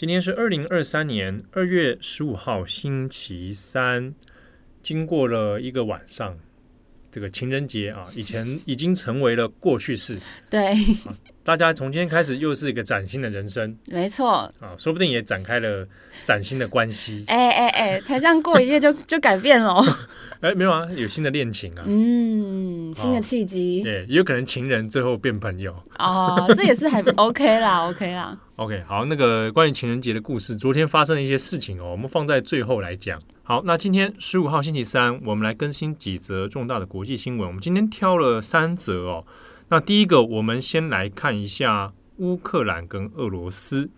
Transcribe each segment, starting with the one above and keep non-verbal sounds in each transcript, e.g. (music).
今天是二零二三年二月十五号，星期三。经过了一个晚上，这个情人节啊，以前已经成为了过去式。对、啊，大家从今天开始又是一个崭新的人生。没错啊，说不定也展开了崭新的关系。哎哎哎，才这样过一夜就就改变了。(laughs) 哎，没有啊，有新的恋情啊。嗯，新的契机。对，也有可能情人最后变朋友。哦，这也是还 OK 啦，OK 啦。OK，好，那个关于情人节的故事，昨天发生的一些事情哦，我们放在最后来讲。好，那今天十五号星期三，我们来更新几则重大的国际新闻。我们今天挑了三则哦。那第一个，我们先来看一下乌克兰跟俄罗斯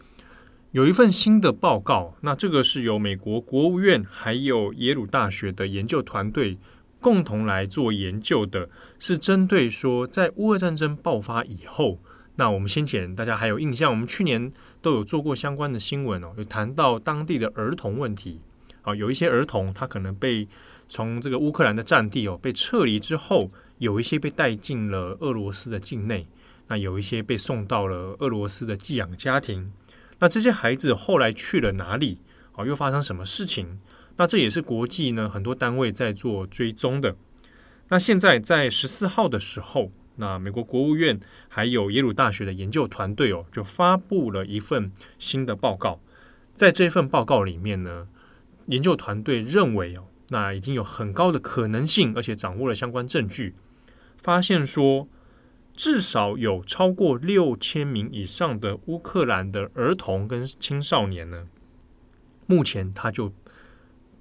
有一份新的报告。那这个是由美国国务院还有耶鲁大学的研究团队共同来做研究的，是针对说在乌俄战争爆发以后。那我们先前大家还有印象，我们去年都有做过相关的新闻哦，有谈到当地的儿童问题啊，有一些儿童他可能被从这个乌克兰的战地哦被撤离之后，有一些被带进了俄罗斯的境内，那有一些被送到了俄罗斯的寄养家庭，那这些孩子后来去了哪里？啊，又发生什么事情？那这也是国际呢很多单位在做追踪的。那现在在十四号的时候。那美国国务院还有耶鲁大学的研究团队哦，就发布了一份新的报告。在这份报告里面呢，研究团队认为哦，那已经有很高的可能性，而且掌握了相关证据，发现说至少有超过六千名以上的乌克兰的儿童跟青少年呢，目前他就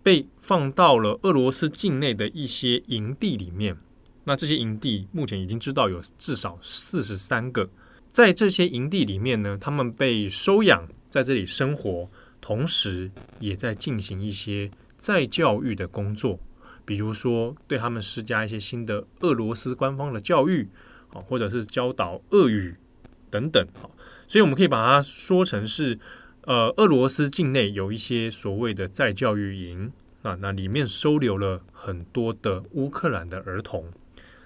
被放到了俄罗斯境内的一些营地里面。那这些营地目前已经知道有至少四十三个，在这些营地里面呢，他们被收养，在这里生活，同时也在进行一些再教育的工作，比如说对他们施加一些新的俄罗斯官方的教育啊，或者是教导俄语等等啊，所以我们可以把它说成是，呃，俄罗斯境内有一些所谓的再教育营啊，那里面收留了很多的乌克兰的儿童。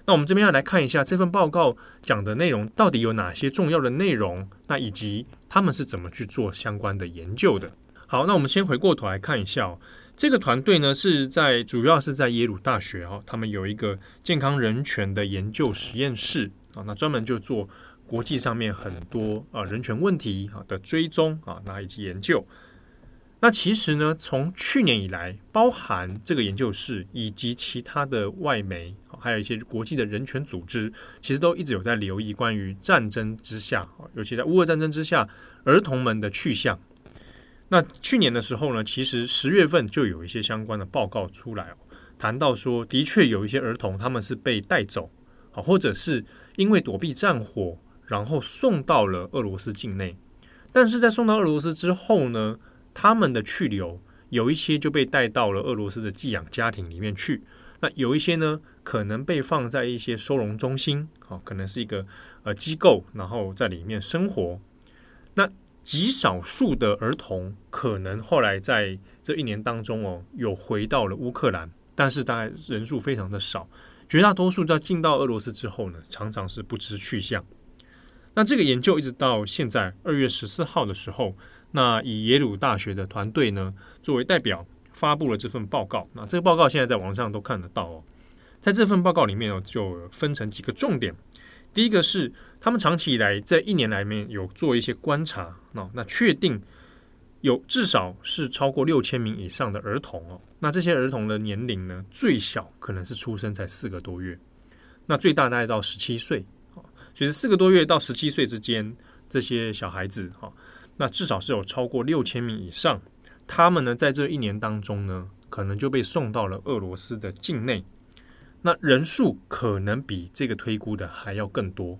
那我们这边要来看一下这份报告讲的内容到底有哪些重要的内容，那以及他们是怎么去做相关的研究的。好，那我们先回过头来看一下，这个团队呢是在主要是在耶鲁大学哦，他们有一个健康人权的研究实验室啊，那专门就做国际上面很多啊人权问题啊的追踪啊，那以及研究。那其实呢，从去年以来，包含这个研究室以及其他的外媒，还有一些国际的人权组织，其实都一直有在留意关于战争之下，尤其在乌俄战争之下，儿童们的去向。那去年的时候呢，其实十月份就有一些相关的报告出来，谈到说，的确有一些儿童他们是被带走，啊，或者是因为躲避战火，然后送到了俄罗斯境内，但是在送到俄罗斯之后呢，他们的去留有一些就被带到了俄罗斯的寄养家庭里面去，那有一些呢，可能被放在一些收容中心，啊，可能是一个呃机构，然后在里面生活。极少数的儿童可能后来在这一年当中哦，有回到了乌克兰，但是大概人数非常的少，绝大多数在进到俄罗斯之后呢，常常是不知去向。那这个研究一直到现在二月十四号的时候。那以耶鲁大学的团队呢，作为代表发布了这份报告。那这个报告现在在网上都看得到哦。在这份报告里面哦，就分成几个重点。第一个是他们长期以来在一年来面有做一些观察，那那确定有至少是超过六千名以上的儿童哦。那这些儿童的年龄呢，最小可能是出生才四个多月，那最大大概到十七岁啊，就是四个多月到十七岁之间这些小孩子哈。那至少是有超过六千名以上，他们呢在这一年当中呢，可能就被送到了俄罗斯的境内。那人数可能比这个推估的还要更多。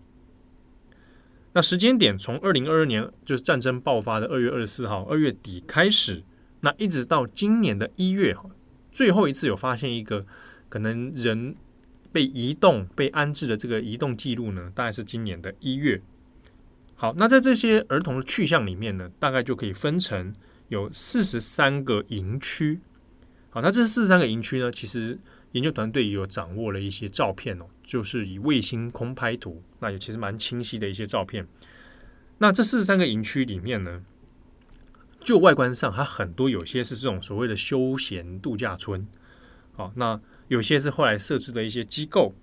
那时间点从二零二二年就是战争爆发的二月二十四号二月底开始，那一直到今年的一月，最后一次有发现一个可能人被移动、被安置的这个移动记录呢，大概是今年的一月。好，那在这些儿童的去向里面呢，大概就可以分成有四十三个营区。好，那这四十三个营区呢，其实研究团队也有掌握了一些照片哦，就是以卫星空拍图，那也其实蛮清晰的一些照片。那这四十三个营区里面呢，就外观上，它很多有些是这种所谓的休闲度假村。好，那有些是后来设置的一些机构，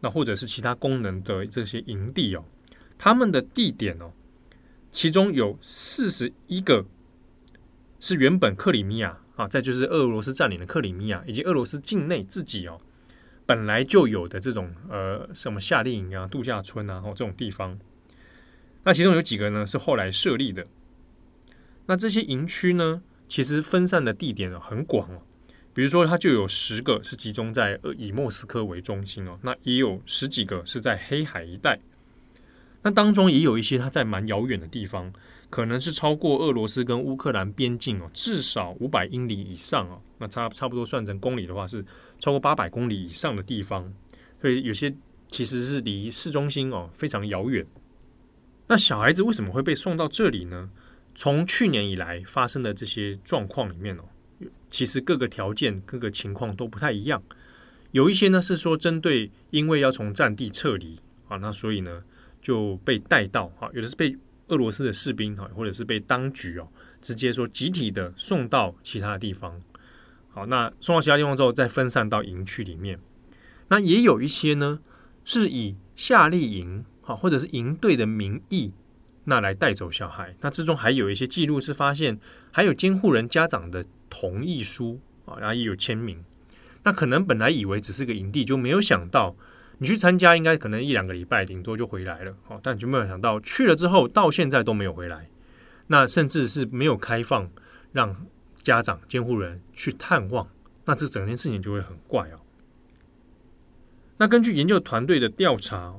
那或者是其他功能的这些营地哦。他们的地点哦，其中有四十一个是原本克里米亚啊，再就是俄罗斯占领的克里米亚，以及俄罗斯境内自己哦本来就有的这种呃什么夏令营啊、度假村啊，哦这种地方。那其中有几个呢是后来设立的。那这些营区呢，其实分散的地点很广哦，比如说它就有十个是集中在以莫斯科为中心哦，那也有十几个是在黑海一带。那当中也有一些它在蛮遥远的地方，可能是超过俄罗斯跟乌克兰边境哦，至少五百英里以上哦。那差差不多算成公里的话，是超过八百公里以上的地方。所以有些其实是离市中心哦非常遥远。那小孩子为什么会被送到这里呢？从去年以来发生的这些状况里面哦，其实各个条件、各个情况都不太一样。有一些呢是说针对因为要从战地撤离啊，那所以呢。就被带到啊，有的是被俄罗斯的士兵哈，或者是被当局哦，直接说集体的送到其他的地方。好，那送到其他地方之后，再分散到营区里面。那也有一些呢，是以夏令营啊，或者是营队的名义，那来带走小孩。那之中还有一些记录是发现，还有监护人家长的同意书啊，然后也有签名。那可能本来以为只是个营地，就没有想到。你去参加，应该可能一两个礼拜，顶多就回来了。哦，但就没有想到去了之后，到现在都没有回来。那甚至是没有开放让家长、监护人去探望。那这整件事情就会很怪哦。那根据研究团队的调查，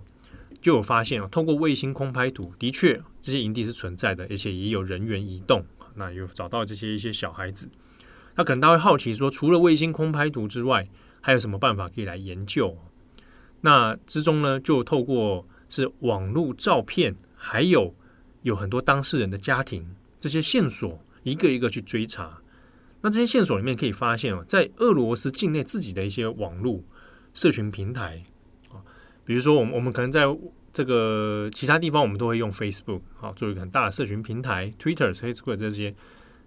就有发现哦，通过卫星空拍图，的确这些营地是存在的，而且也有人员移动。那有找到这些一些小孩子。那可能大家会好奇说，除了卫星空拍图之外，还有什么办法可以来研究？那之中呢，就透过是网络照片，还有有很多当事人的家庭这些线索，一个一个去追查。那这些线索里面可以发现哦，在俄罗斯境内自己的一些网络社群平台啊，比如说我们我们可能在这个其他地方，我们都会用 Facebook 啊，作为一个很大的社群平台，Twitter、Facebook 这些。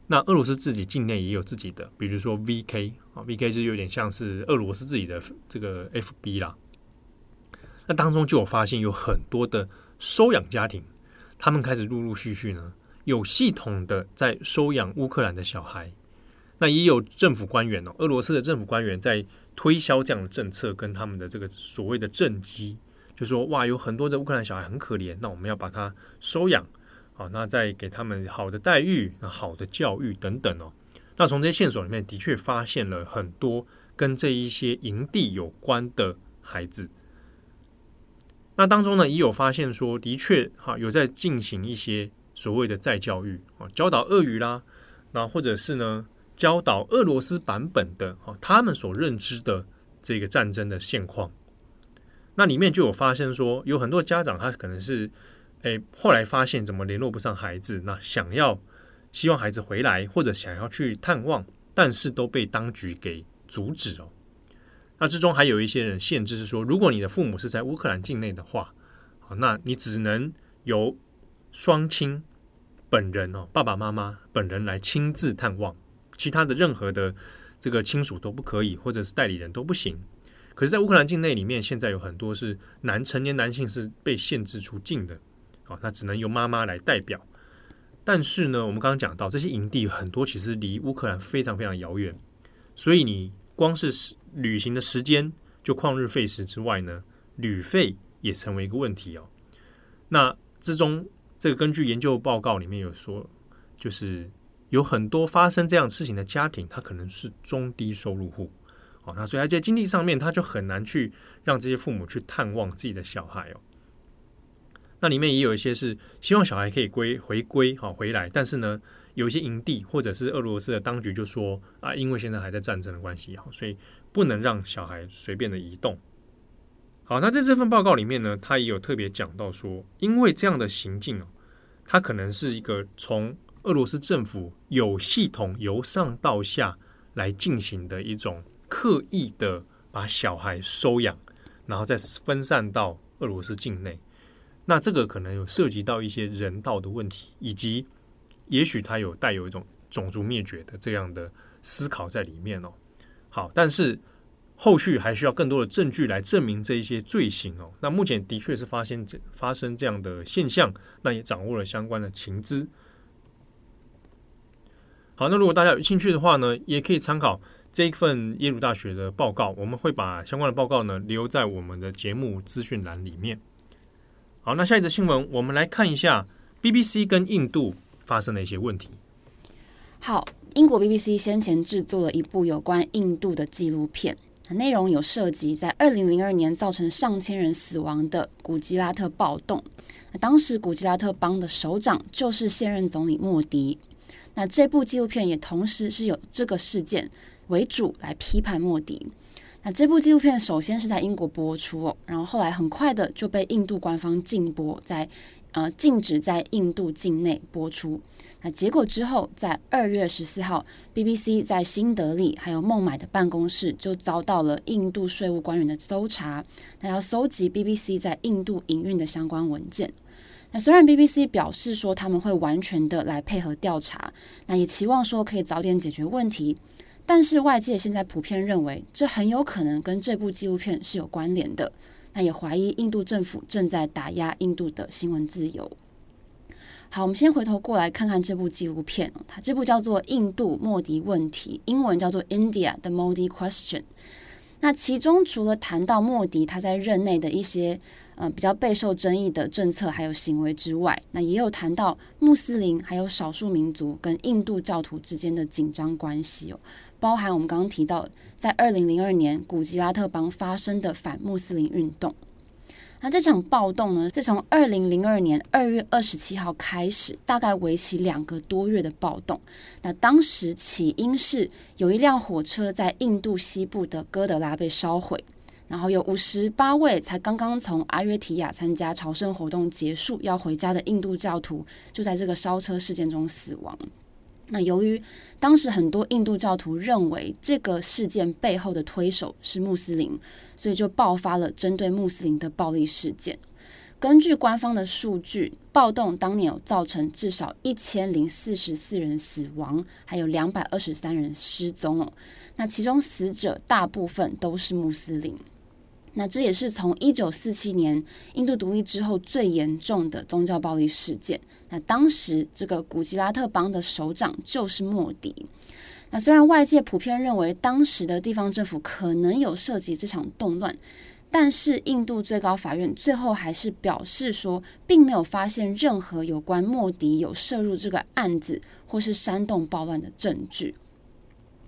那俄罗斯自己境内也有自己的，比如说 VK 啊，VK 就有点像是俄罗斯自己的这个 FB 啦。那当中就有发现有很多的收养家庭，他们开始陆陆续续呢，有系统的在收养乌克兰的小孩。那也有政府官员哦，俄罗斯的政府官员在推销这样的政策，跟他们的这个所谓的政绩，就说哇，有很多的乌克兰小孩很可怜，那我们要把他收养，好，那再给他们好的待遇、好的教育等等哦。那从这些线索里面，的确发现了很多跟这一些营地有关的孩子。那当中呢，也有发现说，的确哈有在进行一些所谓的再教育啊，教导俄语啦，那或者是呢教导俄罗斯版本的啊他们所认知的这个战争的现况。那里面就有发现说，有很多家长他可能是诶后来发现怎么联络不上孩子，那想要希望孩子回来或者想要去探望，但是都被当局给阻止哦。那之中还有一些人限制是说，如果你的父母是在乌克兰境内的话，好，那你只能由双亲本人哦，爸爸妈妈本人来亲自探望，其他的任何的这个亲属都不可以，或者是代理人都不行。可是，在乌克兰境内里面，现在有很多是男成年男性是被限制出境的，啊，那只能由妈妈来代表。但是呢，我们刚刚讲到这些营地很多其实离乌克兰非常非常遥远，所以你光是。旅行的时间就旷日费时之外呢，旅费也成为一个问题哦。那之中，这个根据研究报告里面有说，就是有很多发生这样事情的家庭，他可能是中低收入户哦。那所以他在经济上面，他就很难去让这些父母去探望自己的小孩哦。那里面也有一些是希望小孩可以归回归好回来，但是呢，有一些营地或者是俄罗斯的当局就说啊，因为现在还在战争的关系哦，所以不能让小孩随便的移动。好，那在这份报告里面呢，他也有特别讲到说，因为这样的行径哦，它可能是一个从俄罗斯政府有系统由上到下来进行的一种刻意的把小孩收养，然后再分散到俄罗斯境内。那这个可能有涉及到一些人道的问题，以及也许它有带有一种种族灭绝的这样的思考在里面哦。好，但是后续还需要更多的证据来证明这一些罪行哦。那目前的确是发现这发生这样的现象，那也掌握了相关的情资。好，那如果大家有兴趣的话呢，也可以参考这一份耶鲁大学的报告，我们会把相关的报告呢留在我们的节目资讯栏里面。好，那下一则新闻，我们来看一下 BBC 跟印度发生的一些问题。好，英国 BBC 先前制作了一部有关印度的纪录片，内容有涉及在二零零二年造成上千人死亡的古吉拉特暴动。那当时古吉拉特邦的首长就是现任总理莫迪。那这部纪录片也同时是有这个事件为主来批判莫迪。那这部纪录片首先是在英国播出哦，然后后来很快的就被印度官方禁播，在呃禁止在印度境内播出。那结果之后，在二月十四号，BBC 在新德里还有孟买的办公室就遭到了印度税务官员的搜查，那要搜集 BBC 在印度营运的相关文件。那虽然 BBC 表示说他们会完全的来配合调查，那也期望说可以早点解决问题。但是外界现在普遍认为，这很有可能跟这部纪录片是有关联的。那也怀疑印度政府正在打压印度的新闻自由。好，我们先回头过来看看这部纪录片哦，它这部叫做《印度莫迪问题》，英文叫做《India: The Modi Question》。那其中除了谈到莫迪他在任内的一些呃比较备受争议的政策还有行为之外，那也有谈到穆斯林还有少数民族跟印度教徒之间的紧张关系哦。包含我们刚刚提到，在二零零二年古吉拉特邦发生的反穆斯林运动。那这场暴动呢，是从二零零二年二月二十七号开始，大概为期两个多月的暴动。那当时起因是有一辆火车在印度西部的哥德拉被烧毁，然后有五十八位才刚刚从阿约提亚参加朝圣活动结束要回家的印度教徒，就在这个烧车事件中死亡。那由于当时很多印度教徒认为这个事件背后的推手是穆斯林，所以就爆发了针对穆斯林的暴力事件。根据官方的数据，暴动当年有造成至少一千零四十四人死亡，还有两百二十三人失踪哦。那其中死者大部分都是穆斯林。那这也是从一九四七年印度独立之后最严重的宗教暴力事件。那当时这个古吉拉特邦的首长就是莫迪。那虽然外界普遍认为当时的地方政府可能有涉及这场动乱，但是印度最高法院最后还是表示说，并没有发现任何有关莫迪有涉入这个案子或是煽动暴乱的证据。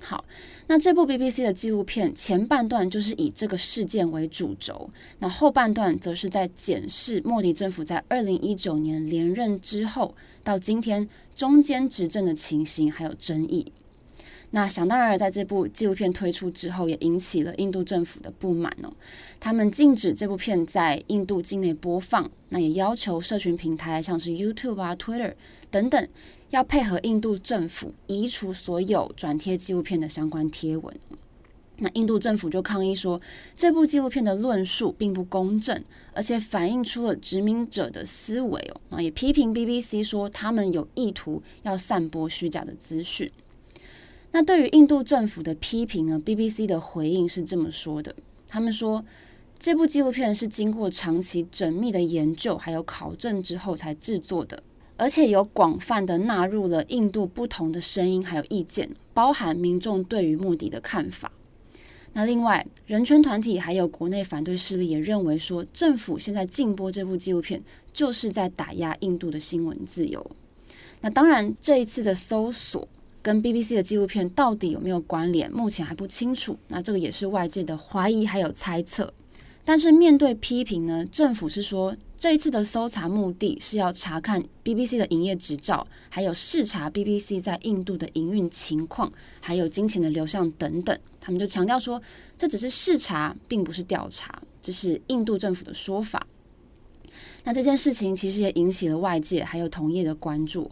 好，那这部 BBC 的纪录片前半段就是以这个事件为主轴，那后半段则是在检视莫迪政府在二零一九年连任之后到今天中间执政的情形还有争议。那想当然，在这部纪录片推出之后，也引起了印度政府的不满哦。他们禁止这部片在印度境内播放，那也要求社群平台像是 YouTube 啊、Twitter 等等。要配合印度政府移除所有转贴纪录片的相关贴文。那印度政府就抗议说，这部纪录片的论述并不公正，而且反映出了殖民者的思维哦。那也批评 BBC 说，他们有意图要散播虚假的资讯。那对于印度政府的批评呢，BBC 的回应是这么说的：他们说，这部纪录片是经过长期缜密的研究还有考证之后才制作的。而且有广泛的纳入了印度不同的声音，还有意见，包含民众对于莫迪的看法。那另外，人权团体还有国内反对势力也认为说，政府现在禁播这部纪录片，就是在打压印度的新闻自由。那当然，这一次的搜索跟 BBC 的纪录片到底有没有关联，目前还不清楚。那这个也是外界的怀疑还有猜测。但是面对批评呢，政府是说。这一次的搜查目的是要查看 BBC 的营业执照，还有视察 BBC 在印度的营运情况，还有金钱的流向等等。他们就强调说，这只是视察，并不是调查，这是印度政府的说法。那这件事情其实也引起了外界还有同业的关注。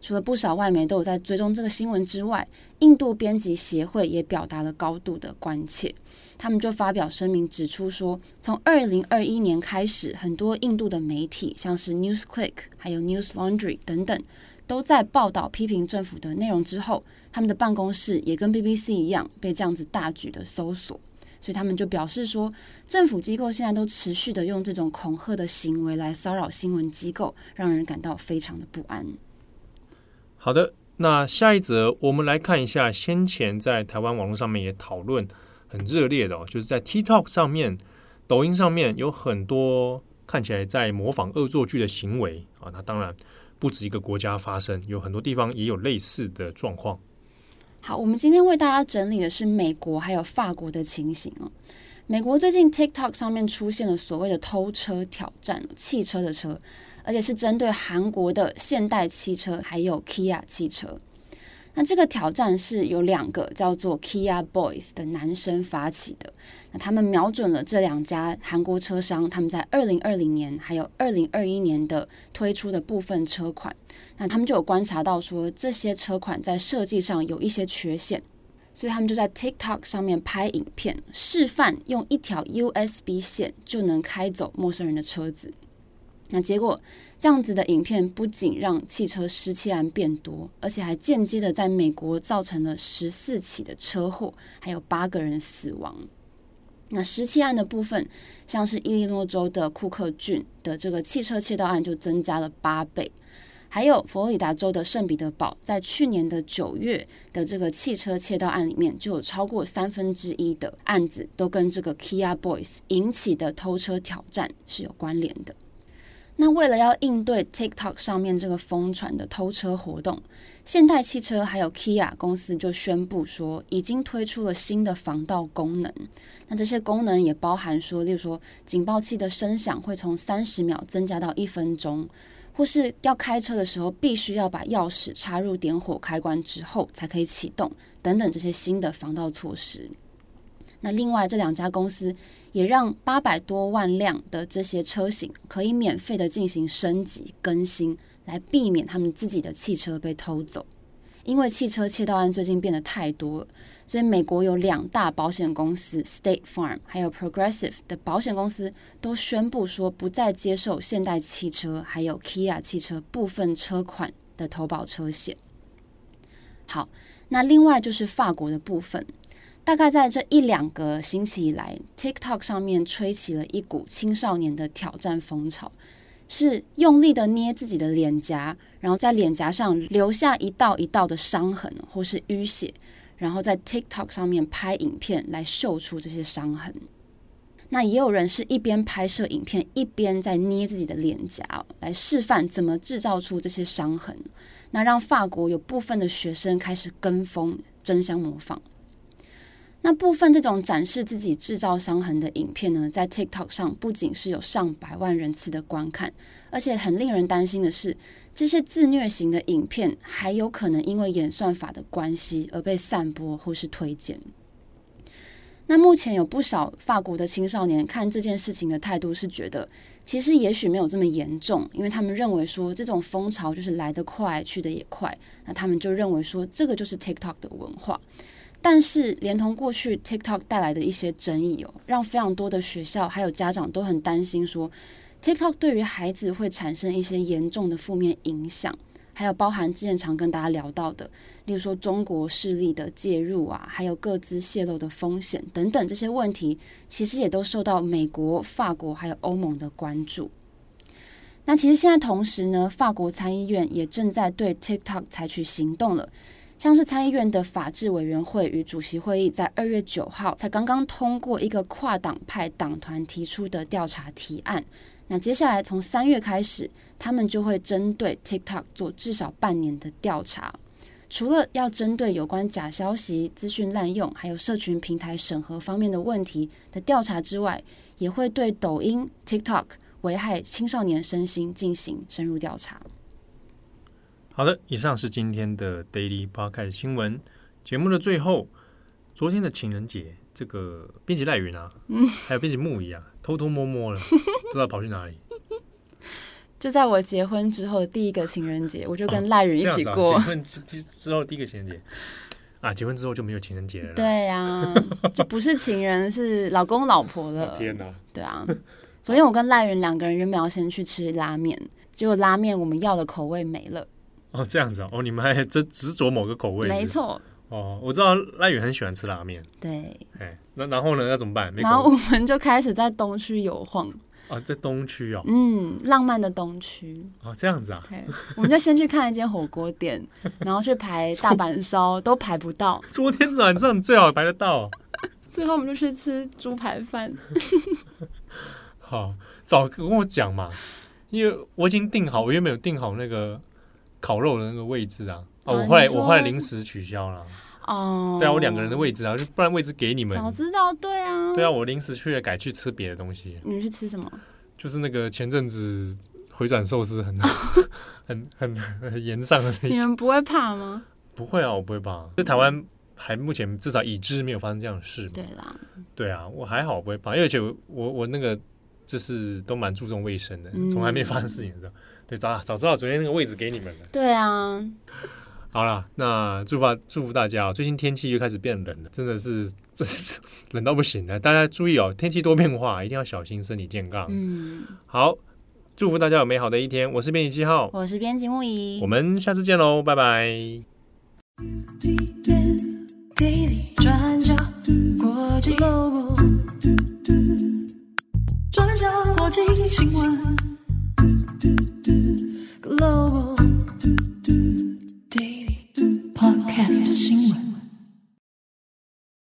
除了不少外媒都有在追踪这个新闻之外，印度编辑协会也表达了高度的关切。他们就发表声明指出说，从二零二一年开始，很多印度的媒体，像是 NewsClick 还有 News Laundry 等等，都在报道批评政府的内容之后，他们的办公室也跟 BBC 一样被这样子大举的搜索。所以他们就表示说，政府机构现在都持续的用这种恐吓的行为来骚扰新闻机构，让人感到非常的不安。好的，那下一则我们来看一下，先前在台湾网络上面也讨论很热烈的哦，就是在 TikTok 上面、抖音上面有很多看起来在模仿恶作剧的行为啊。那当然不止一个国家发生，有很多地方也有类似的状况。好，我们今天为大家整理的是美国还有法国的情形哦。美国最近 TikTok 上面出现了所谓的偷车挑战，汽车的车，而且是针对韩国的现代汽车还有 Kia 汽车。那这个挑战是由两个叫做 Kia Boys 的男生发起的。那他们瞄准了这两家韩国车商，他们在二零二零年还有二零二一年的推出的部分车款。那他们就有观察到说，这些车款在设计上有一些缺陷，所以他们就在 TikTok 上面拍影片，示范用一条 USB 线就能开走陌生人的车子。那结果，这样子的影片不仅让汽车失窃案变多，而且还间接的在美国造成了十四起的车祸，还有八个人死亡。那失窃案的部分，像是伊利诺州的库克郡的这个汽车窃盗案就增加了八倍，还有佛罗里达州的圣彼得堡，在去年的九月的这个汽车窃盗案里面，就有超过三分之一的案子都跟这个 Kia Boys 引起的偷车挑战是有关联的。那为了要应对 TikTok 上面这个疯传的偷车活动，现代汽车还有 Kia 公司就宣布说，已经推出了新的防盗功能。那这些功能也包含说，例如说警报器的声响会从三十秒增加到一分钟，或是要开车的时候必须要把钥匙插入点火开关之后才可以启动，等等这些新的防盗措施。那另外这两家公司也让八百多万辆的这些车型可以免费的进行升级更新，来避免他们自己的汽车被偷走。因为汽车窃盗案最近变得太多了，所以美国有两大保险公司 State Farm 还有 Progressive 的保险公司都宣布说不再接受现代汽车还有 Kia 汽车部分车款的投保车险。好，那另外就是法国的部分。大概在这一两个星期以来，TikTok 上面吹起了一股青少年的挑战风潮，是用力的捏自己的脸颊，然后在脸颊上留下一道一道的伤痕或是淤血，然后在 TikTok 上面拍影片来秀出这些伤痕。那也有人是一边拍摄影片，一边在捏自己的脸颊，来示范怎么制造出这些伤痕。那让法国有部分的学生开始跟风，争相模仿。那部分这种展示自己制造伤痕的影片呢，在 TikTok 上不仅是有上百万人次的观看，而且很令人担心的是，这些自虐型的影片还有可能因为演算法的关系而被散播或是推荐。那目前有不少法国的青少年看这件事情的态度是觉得，其实也许没有这么严重，因为他们认为说这种风潮就是来得快，去得也快，那他们就认为说这个就是 TikTok 的文化。但是，连同过去 TikTok 带来的一些争议哦，让非常多的学校还有家长都很担心，说 TikTok 对于孩子会产生一些严重的负面影响，还有包含之前常跟大家聊到的，例如说中国势力的介入啊，还有个资泄露的风险等等这些问题，其实也都受到美国、法国还有欧盟的关注。那其实现在同时呢，法国参议院也正在对 TikTok 采取行动了。像是参议院的法制委员会与主席会议在二月九号才刚刚通过一个跨党派党团提出的调查提案。那接下来从三月开始，他们就会针对 TikTok 做至少半年的调查。除了要针对有关假消息、资讯滥用，还有社群平台审核方面的问题的调查之外，也会对抖音、TikTok、危害青少年身心进行深入调查。好的，以上是今天的 Daily Podcast 新闻节目的最后。昨天的情人节，这个编辑赖云啊，嗯，还有编辑木仪啊，(laughs) 偷偷摸摸了，(laughs) 不知道跑去哪里。就在我结婚之后的第一个情人节，我就跟赖云一起过。哦啊、结婚之之后第一个情人节啊，结婚之后就没有情人节了。对呀、啊，(laughs) 就不是情人，是老公老婆了。天哪！对啊，昨天我跟赖云两个人原本要先去吃拉面，结果拉面我们要的口味没了。哦，这样子哦，你们还真执着某个口味是不是？没错。哦，我知道赖宇很喜欢吃拉面。对，哎，那然后呢？要怎么办？然后我们就开始在东区游晃。啊，在东区哦。嗯，浪漫的东区。哦，这样子啊。我们就先去看一间火锅店，然后去排 (laughs) 大阪烧，都排不到。昨天晚上最好排得到。(laughs) 最后我们就去吃猪排饭。(laughs) 好，早跟我讲嘛，因为我已经订好，我原本有订好那个烤肉的那个位置啊。哦，我后来我后来临时取消了。哦，对啊，我两个人的位置啊，就不然位置给你们。早知道，对啊。对啊，我临时去了，改去吃别的东西。你们去吃什么？就是那个前阵子回转寿司很 (laughs) 很很很炎上的那。你们不会怕吗？不会啊，我不会怕。就台湾还目前至少已知没有发生这样的事。对啦。对啊，我还好，我不会怕，因为觉得我我那个这是都蛮注重卫生的，从来没发生事情，是吧？对，早早知道昨天那个位置给你们了。对啊。好了，那祝福祝福大家哦！最近天气又开始变冷了，真的是，真 (laughs) 是冷到不行了。大家注意哦，天气多变化，一定要小心身体健康。嗯。好，祝福大家有美好的一天。我是编辑七号，我是编辑木仪，我们下次见喽，拜拜。今晚